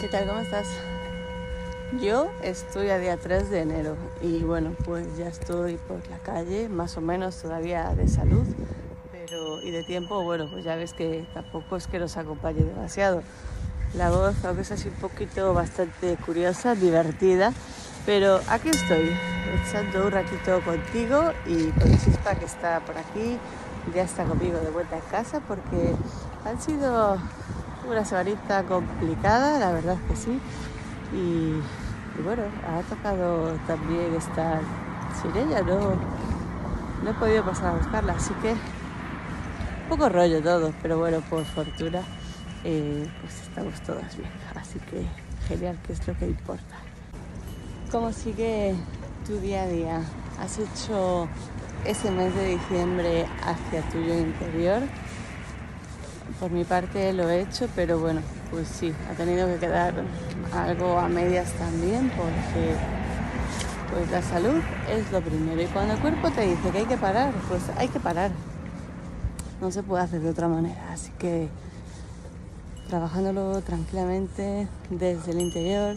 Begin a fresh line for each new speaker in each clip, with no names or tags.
¿Qué tal? ¿Cómo estás? Yo estoy a día 3 de enero y bueno, pues ya estoy por la calle, más o menos todavía de salud pero, y de tiempo, bueno, pues ya ves que tampoco es que los acompañe demasiado. La voz, aunque es así un poquito bastante curiosa, divertida, pero aquí estoy, echando un ratito contigo y con Chispa que está por aquí, ya está conmigo de vuelta en casa porque han sido una semanita complicada, la verdad que sí. Y, bueno, ha tocado también estar sin ella, no, no he podido pasar a buscarla, así que un poco rollo todo, pero bueno, por fortuna, eh, pues estamos todas bien. Así que genial, que es lo que importa. ¿Cómo sigue tu día a día? ¿Has hecho ese mes de diciembre hacia tu yo interior? Por mi parte lo he hecho, pero bueno, pues sí, ha tenido que quedar algo a medias también porque pues la salud es lo primero y cuando el cuerpo te dice que hay que parar, pues hay que parar. No se puede hacer de otra manera, así que trabajándolo tranquilamente desde el interior,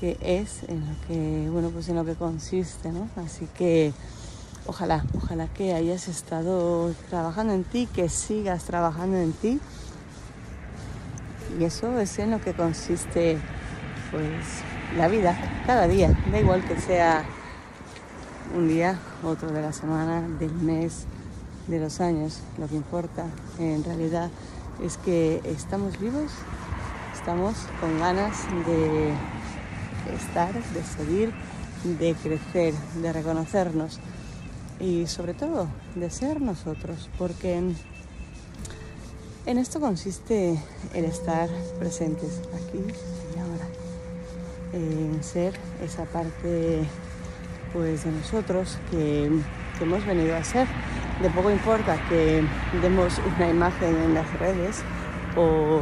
que es en lo que, bueno, pues en lo que consiste, ¿no? Así que ojalá, ojalá que hayas estado trabajando en ti, que sigas trabajando en ti. Y eso es en lo que consiste pues la vida, cada día, da igual que sea un día, otro de la semana, del mes, de los años, lo que importa en realidad es que estamos vivos, estamos con ganas de estar, de seguir, de crecer, de reconocernos y sobre todo de ser nosotros, porque en, esto consiste el estar presentes aquí y ahora, en ser esa parte pues de nosotros que, hemos venido a ser. De poco importa que demos una imagen en las redes o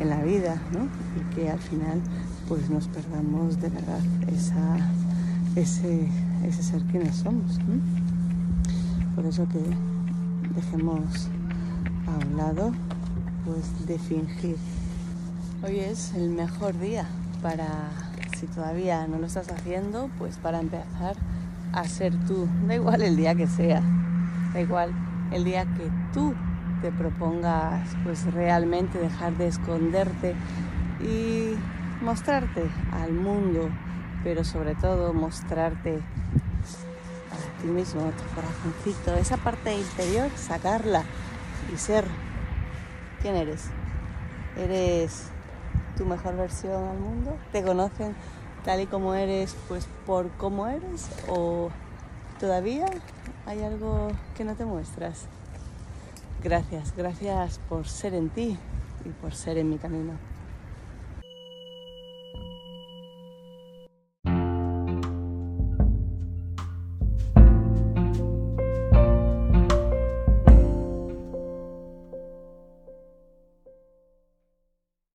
en la vida, ¿no? Y que al final pues nos perdamos de verdad esa, ese, ese ser quienes somos. Por eso que dejemos a un lado pues de fingir. Hoy es el mejor día para, si todavía no lo estás haciendo, pues para empezar a ser tú. Da igual el día que sea, da igual el día que tú te propongas pues realmente dejar de esconderte y mostrarte al mundo, pero sobre todo mostrarte ti mismo, tu corazoncito, esa parte interior, sacarla y ser quién eres. ¿Eres tu mejor versión al mundo? ¿Te conocen tal y como eres, pues por cómo eres? ¿O todavía hay algo que no te muestras? Gracias, gracias por ser en ti y por ser en mi camino.